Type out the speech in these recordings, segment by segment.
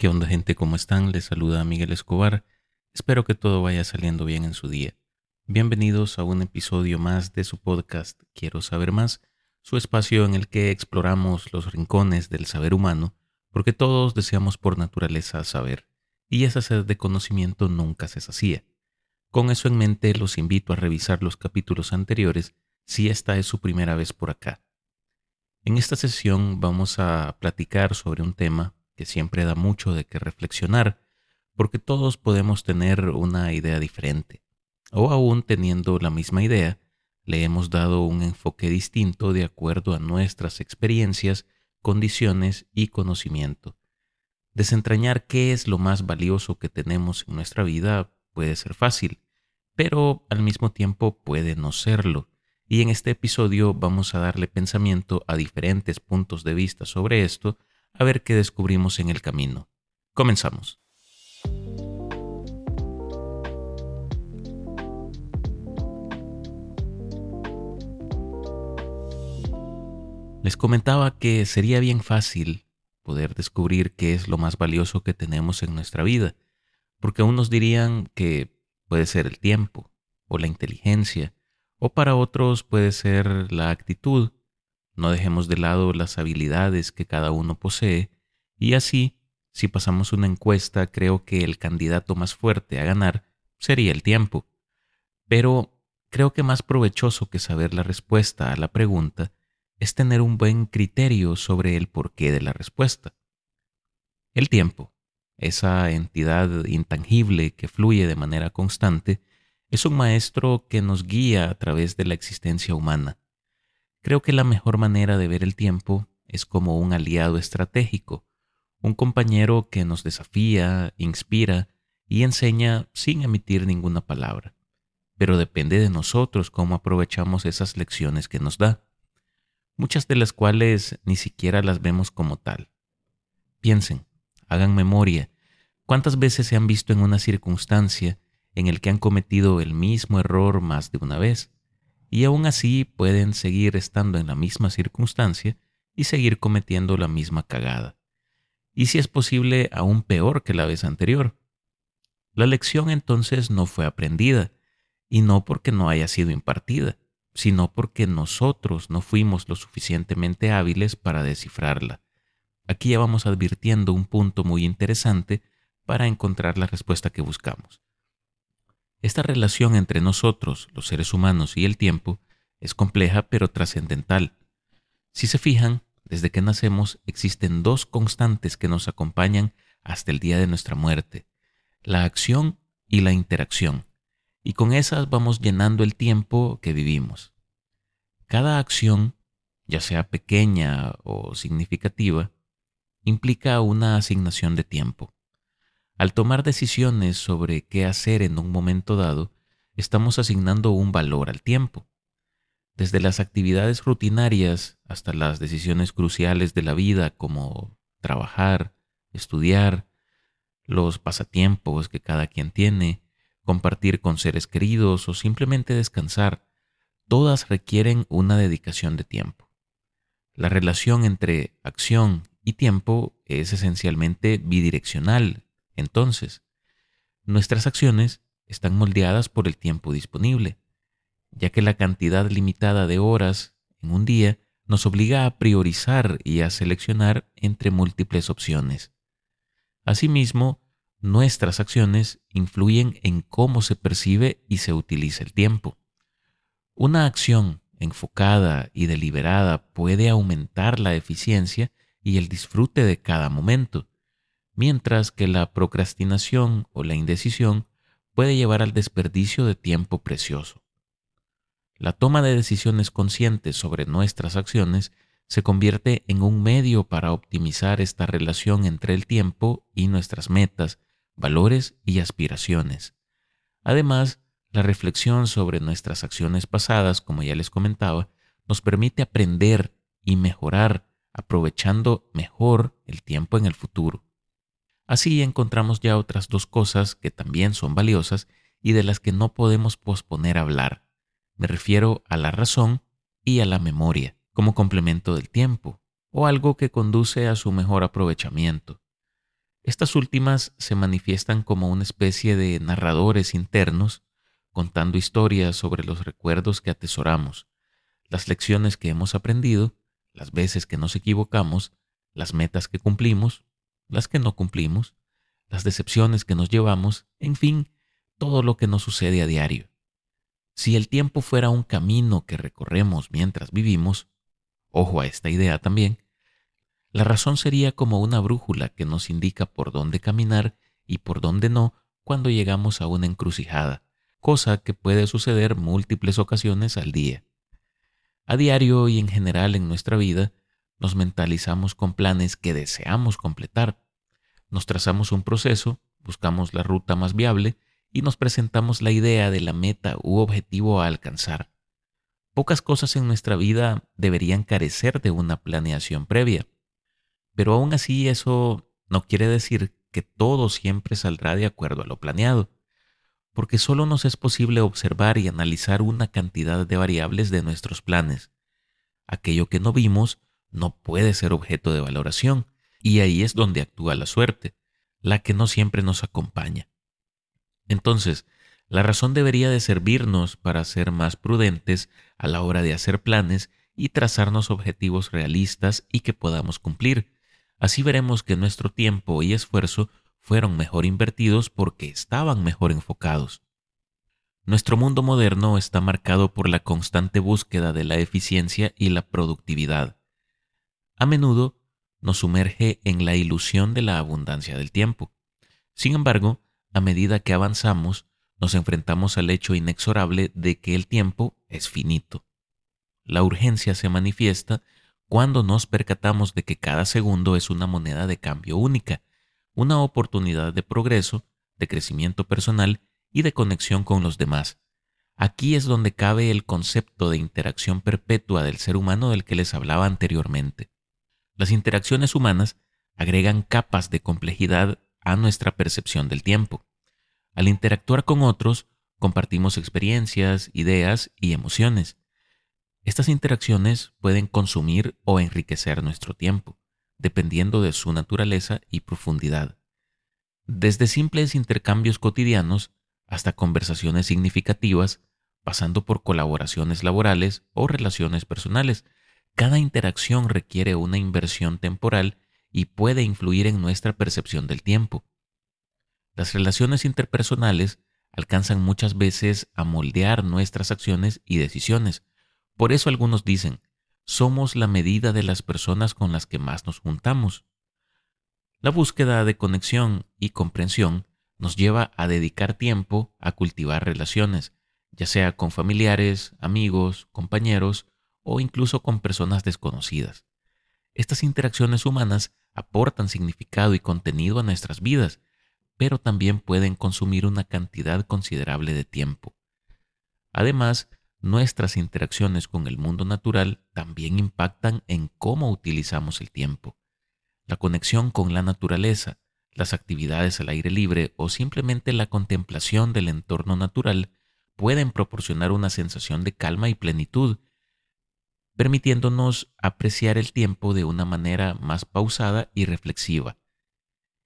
¿Qué onda gente? ¿Cómo están? Les saluda Miguel Escobar. Espero que todo vaya saliendo bien en su día. Bienvenidos a un episodio más de su podcast Quiero saber más, su espacio en el que exploramos los rincones del saber humano, porque todos deseamos por naturaleza saber, y esa sed de conocimiento nunca se sacía. Con eso en mente los invito a revisar los capítulos anteriores si esta es su primera vez por acá. En esta sesión vamos a platicar sobre un tema que siempre da mucho de qué reflexionar, porque todos podemos tener una idea diferente, o aún teniendo la misma idea, le hemos dado un enfoque distinto de acuerdo a nuestras experiencias, condiciones y conocimiento. Desentrañar qué es lo más valioso que tenemos en nuestra vida puede ser fácil, pero al mismo tiempo puede no serlo, y en este episodio vamos a darle pensamiento a diferentes puntos de vista sobre esto a ver qué descubrimos en el camino. Comenzamos. Les comentaba que sería bien fácil poder descubrir qué es lo más valioso que tenemos en nuestra vida, porque unos dirían que puede ser el tiempo o la inteligencia, o para otros puede ser la actitud no dejemos de lado las habilidades que cada uno posee y así, si pasamos una encuesta, creo que el candidato más fuerte a ganar sería el tiempo. Pero creo que más provechoso que saber la respuesta a la pregunta es tener un buen criterio sobre el porqué de la respuesta. El tiempo, esa entidad intangible que fluye de manera constante, es un maestro que nos guía a través de la existencia humana Creo que la mejor manera de ver el tiempo es como un aliado estratégico, un compañero que nos desafía, inspira y enseña sin emitir ninguna palabra. Pero depende de nosotros cómo aprovechamos esas lecciones que nos da, muchas de las cuales ni siquiera las vemos como tal. Piensen, hagan memoria, cuántas veces se han visto en una circunstancia en el que han cometido el mismo error más de una vez y aún así pueden seguir estando en la misma circunstancia y seguir cometiendo la misma cagada. Y si es posible, aún peor que la vez anterior. La lección entonces no fue aprendida, y no porque no haya sido impartida, sino porque nosotros no fuimos lo suficientemente hábiles para descifrarla. Aquí ya vamos advirtiendo un punto muy interesante para encontrar la respuesta que buscamos. Esta relación entre nosotros, los seres humanos y el tiempo, es compleja pero trascendental. Si se fijan, desde que nacemos existen dos constantes que nos acompañan hasta el día de nuestra muerte, la acción y la interacción, y con esas vamos llenando el tiempo que vivimos. Cada acción, ya sea pequeña o significativa, implica una asignación de tiempo. Al tomar decisiones sobre qué hacer en un momento dado, estamos asignando un valor al tiempo. Desde las actividades rutinarias hasta las decisiones cruciales de la vida como trabajar, estudiar, los pasatiempos que cada quien tiene, compartir con seres queridos o simplemente descansar, todas requieren una dedicación de tiempo. La relación entre acción y tiempo es esencialmente bidireccional entonces, nuestras acciones están moldeadas por el tiempo disponible, ya que la cantidad limitada de horas en un día nos obliga a priorizar y a seleccionar entre múltiples opciones. Asimismo, nuestras acciones influyen en cómo se percibe y se utiliza el tiempo. Una acción enfocada y deliberada puede aumentar la eficiencia y el disfrute de cada momento, mientras que la procrastinación o la indecisión puede llevar al desperdicio de tiempo precioso. La toma de decisiones conscientes sobre nuestras acciones se convierte en un medio para optimizar esta relación entre el tiempo y nuestras metas, valores y aspiraciones. Además, la reflexión sobre nuestras acciones pasadas, como ya les comentaba, nos permite aprender y mejorar aprovechando mejor el tiempo en el futuro. Así encontramos ya otras dos cosas que también son valiosas y de las que no podemos posponer hablar. Me refiero a la razón y a la memoria, como complemento del tiempo, o algo que conduce a su mejor aprovechamiento. Estas últimas se manifiestan como una especie de narradores internos contando historias sobre los recuerdos que atesoramos, las lecciones que hemos aprendido, las veces que nos equivocamos, las metas que cumplimos, las que no cumplimos, las decepciones que nos llevamos, en fin, todo lo que nos sucede a diario. Si el tiempo fuera un camino que recorremos mientras vivimos, ojo a esta idea también, la razón sería como una brújula que nos indica por dónde caminar y por dónde no cuando llegamos a una encrucijada, cosa que puede suceder múltiples ocasiones al día. A diario y en general en nuestra vida, nos mentalizamos con planes que deseamos completar. Nos trazamos un proceso, buscamos la ruta más viable y nos presentamos la idea de la meta u objetivo a alcanzar. Pocas cosas en nuestra vida deberían carecer de una planeación previa, pero aún así eso no quiere decir que todo siempre saldrá de acuerdo a lo planeado, porque solo nos es posible observar y analizar una cantidad de variables de nuestros planes. Aquello que no vimos no puede ser objeto de valoración, y ahí es donde actúa la suerte, la que no siempre nos acompaña. Entonces, la razón debería de servirnos para ser más prudentes a la hora de hacer planes y trazarnos objetivos realistas y que podamos cumplir. Así veremos que nuestro tiempo y esfuerzo fueron mejor invertidos porque estaban mejor enfocados. Nuestro mundo moderno está marcado por la constante búsqueda de la eficiencia y la productividad. A menudo nos sumerge en la ilusión de la abundancia del tiempo. Sin embargo, a medida que avanzamos, nos enfrentamos al hecho inexorable de que el tiempo es finito. La urgencia se manifiesta cuando nos percatamos de que cada segundo es una moneda de cambio única, una oportunidad de progreso, de crecimiento personal y de conexión con los demás. Aquí es donde cabe el concepto de interacción perpetua del ser humano del que les hablaba anteriormente. Las interacciones humanas agregan capas de complejidad a nuestra percepción del tiempo. Al interactuar con otros, compartimos experiencias, ideas y emociones. Estas interacciones pueden consumir o enriquecer nuestro tiempo, dependiendo de su naturaleza y profundidad. Desde simples intercambios cotidianos hasta conversaciones significativas, pasando por colaboraciones laborales o relaciones personales, cada interacción requiere una inversión temporal y puede influir en nuestra percepción del tiempo. Las relaciones interpersonales alcanzan muchas veces a moldear nuestras acciones y decisiones. Por eso algunos dicen, somos la medida de las personas con las que más nos juntamos. La búsqueda de conexión y comprensión nos lleva a dedicar tiempo a cultivar relaciones, ya sea con familiares, amigos, compañeros o incluso con personas desconocidas. Estas interacciones humanas aportan significado y contenido a nuestras vidas pero también pueden consumir una cantidad considerable de tiempo. Además, nuestras interacciones con el mundo natural también impactan en cómo utilizamos el tiempo. La conexión con la naturaleza, las actividades al aire libre o simplemente la contemplación del entorno natural pueden proporcionar una sensación de calma y plenitud, permitiéndonos apreciar el tiempo de una manera más pausada y reflexiva.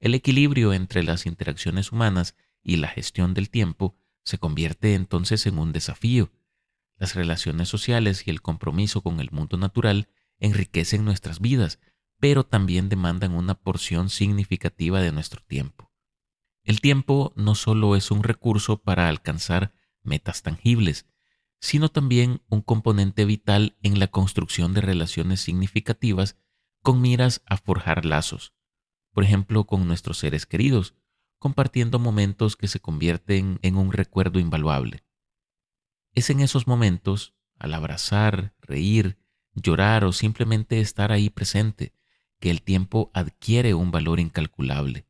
El equilibrio entre las interacciones humanas y la gestión del tiempo se convierte entonces en un desafío. Las relaciones sociales y el compromiso con el mundo natural enriquecen nuestras vidas, pero también demandan una porción significativa de nuestro tiempo. El tiempo no solo es un recurso para alcanzar metas tangibles, sino también un componente vital en la construcción de relaciones significativas con miras a forjar lazos, por ejemplo, con nuestros seres queridos, compartiendo momentos que se convierten en un recuerdo invaluable. Es en esos momentos, al abrazar, reír, llorar o simplemente estar ahí presente, que el tiempo adquiere un valor incalculable.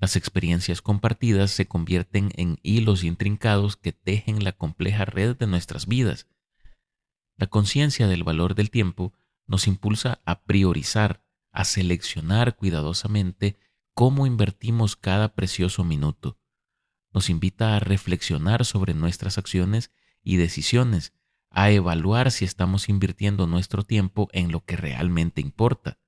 Las experiencias compartidas se convierten en hilos intrincados que tejen la compleja red de nuestras vidas. La conciencia del valor del tiempo nos impulsa a priorizar, a seleccionar cuidadosamente cómo invertimos cada precioso minuto. Nos invita a reflexionar sobre nuestras acciones y decisiones, a evaluar si estamos invirtiendo nuestro tiempo en lo que realmente importa.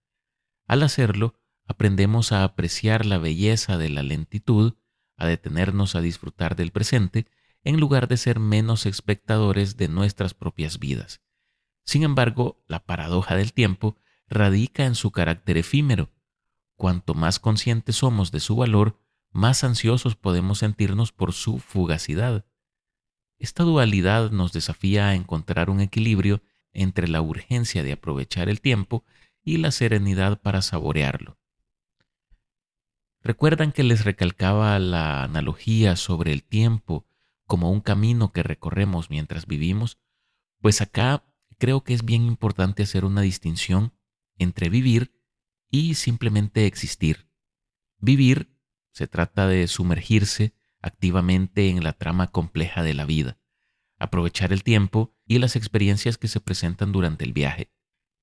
Al hacerlo, aprendemos a apreciar la belleza de la lentitud, a detenernos a disfrutar del presente, en lugar de ser menos espectadores de nuestras propias vidas. Sin embargo, la paradoja del tiempo radica en su carácter efímero. Cuanto más conscientes somos de su valor, más ansiosos podemos sentirnos por su fugacidad. Esta dualidad nos desafía a encontrar un equilibrio entre la urgencia de aprovechar el tiempo y la serenidad para saborearlo. ¿Recuerdan que les recalcaba la analogía sobre el tiempo como un camino que recorremos mientras vivimos? Pues acá creo que es bien importante hacer una distinción entre vivir y simplemente existir. Vivir se trata de sumergirse activamente en la trama compleja de la vida, aprovechar el tiempo y las experiencias que se presentan durante el viaje.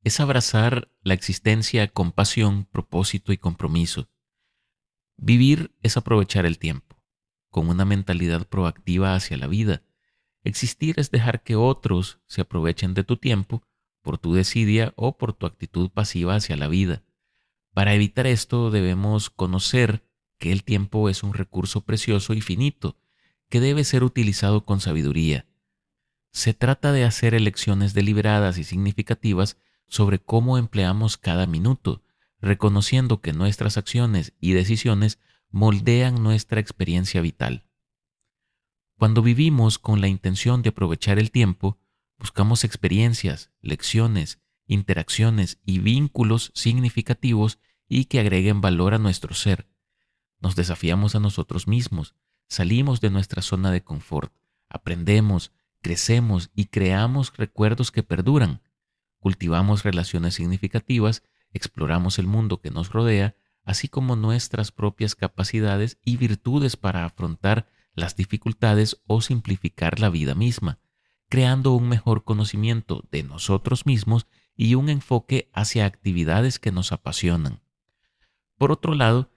Es abrazar la existencia con pasión, propósito y compromiso. Vivir es aprovechar el tiempo, con una mentalidad proactiva hacia la vida. Existir es dejar que otros se aprovechen de tu tiempo por tu desidia o por tu actitud pasiva hacia la vida. Para evitar esto debemos conocer que el tiempo es un recurso precioso y finito, que debe ser utilizado con sabiduría. Se trata de hacer elecciones deliberadas y significativas sobre cómo empleamos cada minuto, reconociendo que nuestras acciones y decisiones moldean nuestra experiencia vital. Cuando vivimos con la intención de aprovechar el tiempo, buscamos experiencias, lecciones, interacciones y vínculos significativos y que agreguen valor a nuestro ser, nos desafiamos a nosotros mismos, salimos de nuestra zona de confort, aprendemos, crecemos y creamos recuerdos que perduran. Cultivamos relaciones significativas, exploramos el mundo que nos rodea, así como nuestras propias capacidades y virtudes para afrontar las dificultades o simplificar la vida misma, creando un mejor conocimiento de nosotros mismos y un enfoque hacia actividades que nos apasionan. Por otro lado,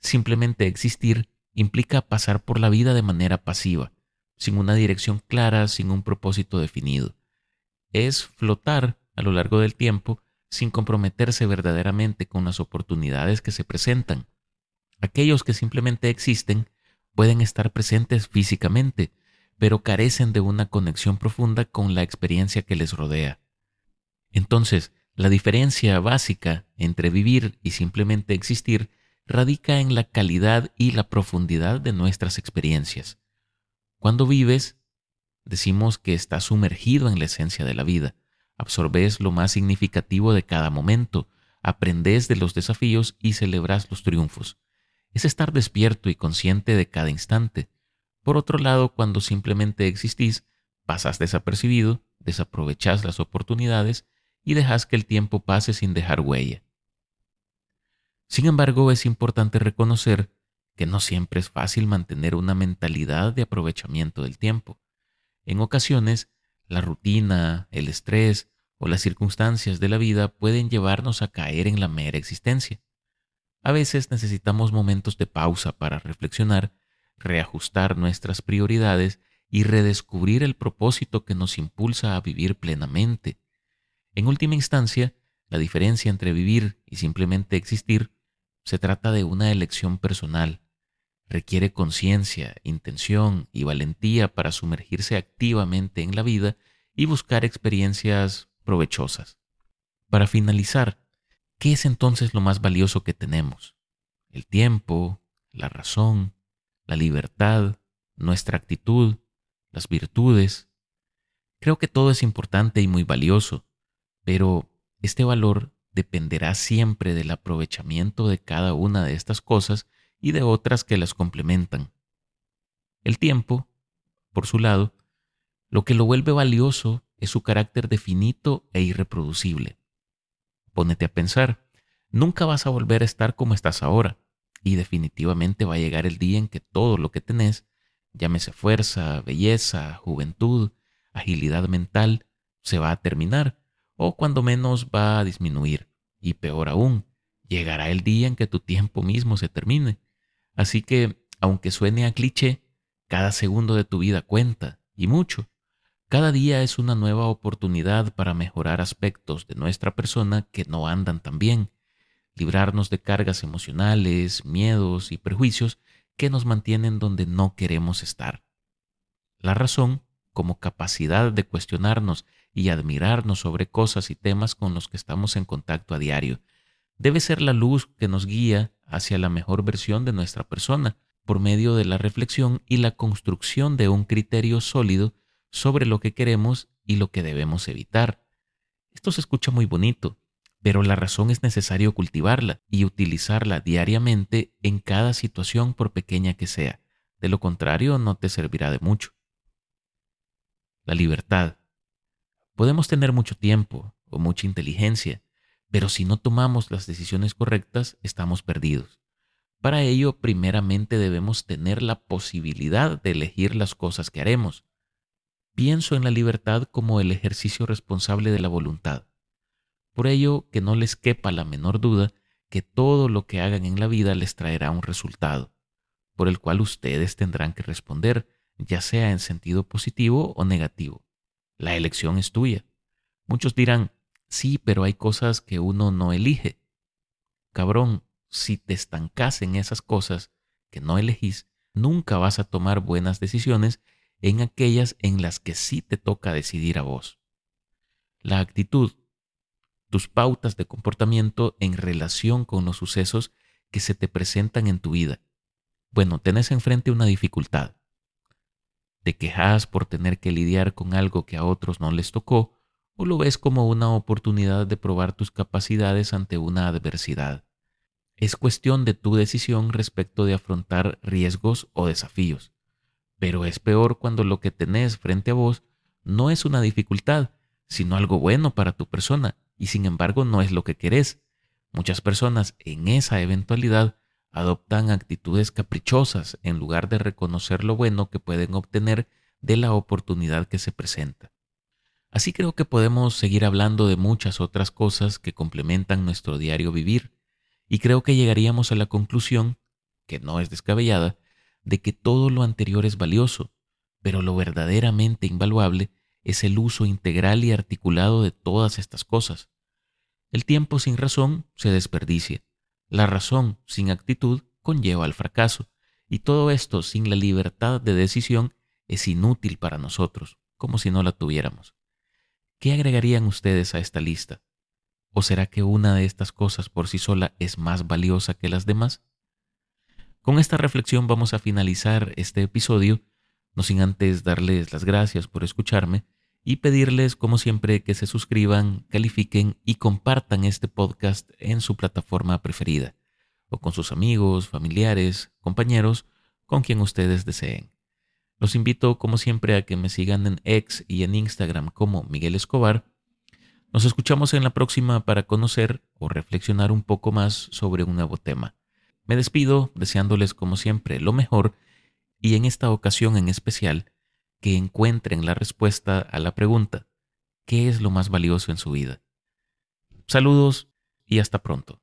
Simplemente existir implica pasar por la vida de manera pasiva, sin una dirección clara, sin un propósito definido. Es flotar a lo largo del tiempo sin comprometerse verdaderamente con las oportunidades que se presentan. Aquellos que simplemente existen pueden estar presentes físicamente, pero carecen de una conexión profunda con la experiencia que les rodea. Entonces, la diferencia básica entre vivir y simplemente existir radica en la calidad y la profundidad de nuestras experiencias. Cuando vives, decimos que estás sumergido en la esencia de la vida, absorbes lo más significativo de cada momento, aprendes de los desafíos y celebras los triunfos. Es estar despierto y consciente de cada instante. Por otro lado, cuando simplemente existís, pasas desapercibido, desaprovechas las oportunidades y dejas que el tiempo pase sin dejar huella. Sin embargo, es importante reconocer que no siempre es fácil mantener una mentalidad de aprovechamiento del tiempo. En ocasiones, la rutina, el estrés o las circunstancias de la vida pueden llevarnos a caer en la mera existencia. A veces necesitamos momentos de pausa para reflexionar, reajustar nuestras prioridades y redescubrir el propósito que nos impulsa a vivir plenamente. En última instancia, la diferencia entre vivir y simplemente existir se trata de una elección personal. Requiere conciencia, intención y valentía para sumergirse activamente en la vida y buscar experiencias provechosas. Para finalizar, ¿qué es entonces lo más valioso que tenemos? El tiempo, la razón, la libertad, nuestra actitud, las virtudes. Creo que todo es importante y muy valioso, pero este valor dependerá siempre del aprovechamiento de cada una de estas cosas y de otras que las complementan. El tiempo, por su lado, lo que lo vuelve valioso es su carácter definito e irreproducible. Pónete a pensar, nunca vas a volver a estar como estás ahora, y definitivamente va a llegar el día en que todo lo que tenés, llámese fuerza, belleza, juventud, agilidad mental, se va a terminar, o cuando menos va a disminuir. Y peor aún, llegará el día en que tu tiempo mismo se termine. Así que, aunque suene a cliché, cada segundo de tu vida cuenta, y mucho. Cada día es una nueva oportunidad para mejorar aspectos de nuestra persona que no andan tan bien. librarnos de cargas emocionales, miedos y prejuicios que nos mantienen donde no queremos estar. La razón, como capacidad de cuestionarnos y admirarnos sobre cosas y temas con los que estamos en contacto a diario, debe ser la luz que nos guía hacia la mejor versión de nuestra persona por medio de la reflexión y la construcción de un criterio sólido sobre lo que queremos y lo que debemos evitar. Esto se escucha muy bonito, pero la razón es necesario cultivarla y utilizarla diariamente en cada situación por pequeña que sea. De lo contrario, no te servirá de mucho. La libertad. Podemos tener mucho tiempo o mucha inteligencia, pero si no tomamos las decisiones correctas, estamos perdidos. Para ello, primeramente debemos tener la posibilidad de elegir las cosas que haremos. Pienso en la libertad como el ejercicio responsable de la voluntad. Por ello, que no les quepa la menor duda que todo lo que hagan en la vida les traerá un resultado, por el cual ustedes tendrán que responder, ya sea en sentido positivo o negativo. La elección es tuya. Muchos dirán, sí, pero hay cosas que uno no elige. Cabrón, si te estancas en esas cosas que no elegís, nunca vas a tomar buenas decisiones en aquellas en las que sí te toca decidir a vos. La actitud tus pautas de comportamiento en relación con los sucesos que se te presentan en tu vida. Bueno, tenés enfrente una dificultad. Te quejas por tener que lidiar con algo que a otros no les tocó o lo ves como una oportunidad de probar tus capacidades ante una adversidad. Es cuestión de tu decisión respecto de afrontar riesgos o desafíos. Pero es peor cuando lo que tenés frente a vos no es una dificultad, sino algo bueno para tu persona y sin embargo no es lo que querés. Muchas personas en esa eventualidad adoptan actitudes caprichosas en lugar de reconocer lo bueno que pueden obtener de la oportunidad que se presenta. Así creo que podemos seguir hablando de muchas otras cosas que complementan nuestro diario vivir, y creo que llegaríamos a la conclusión, que no es descabellada, de que todo lo anterior es valioso, pero lo verdaderamente invaluable es el uso integral y articulado de todas estas cosas. El tiempo sin razón se desperdicia. La razón sin actitud conlleva al fracaso. Y todo esto sin la libertad de decisión es inútil para nosotros, como si no la tuviéramos. ¿Qué agregarían ustedes a esta lista? ¿O será que una de estas cosas por sí sola es más valiosa que las demás? Con esta reflexión vamos a finalizar este episodio, no sin antes darles las gracias por escucharme y pedirles, como siempre, que se suscriban, califiquen y compartan este podcast en su plataforma preferida, o con sus amigos, familiares, compañeros, con quien ustedes deseen. Los invito, como siempre, a que me sigan en X y en Instagram como Miguel Escobar. Nos escuchamos en la próxima para conocer o reflexionar un poco más sobre un nuevo tema. Me despido deseándoles, como siempre, lo mejor y en esta ocasión en especial, que encuentren la respuesta a la pregunta, ¿qué es lo más valioso en su vida? Saludos y hasta pronto.